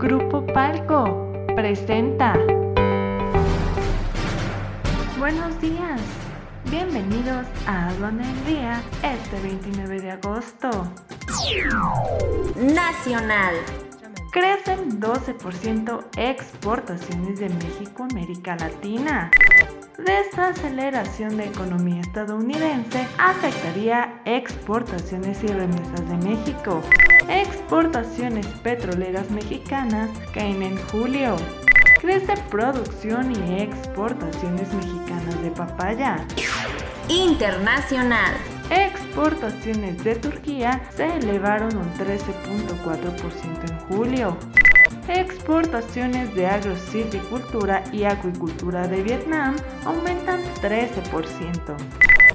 Grupo Palco presenta. Buenos días, bienvenidos a Aduana el Día este 29 de agosto. Nacional. Crecen 12% exportaciones de México a América Latina. Desaceleración de economía estadounidense afectaría exportaciones y remesas de México. Exportaciones petroleras mexicanas caen en julio. Crece producción y exportaciones mexicanas de papaya. Internacional. Exportaciones de Turquía se elevaron un 13.4% en julio. Exportaciones de agrosilvicultura y acuicultura de Vietnam aumentan 13%.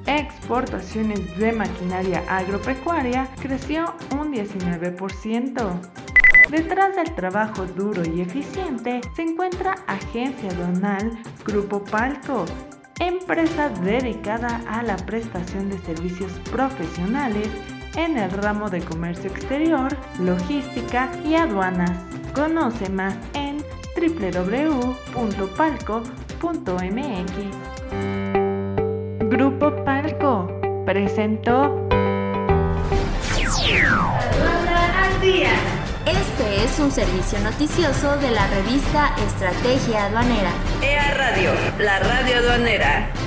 Exportaciones de maquinaria agropecuaria creció un 19%. Detrás del trabajo duro y eficiente se encuentra Agencia Donal Grupo Palco, empresa dedicada a la prestación de servicios profesionales en el ramo de comercio exterior, logística y aduanas. Conoce más en www.palco.mx. Grupo Palco presentó al día. Este es un servicio noticioso de la revista Estrategia Aduanera. EA Radio, la radio aduanera.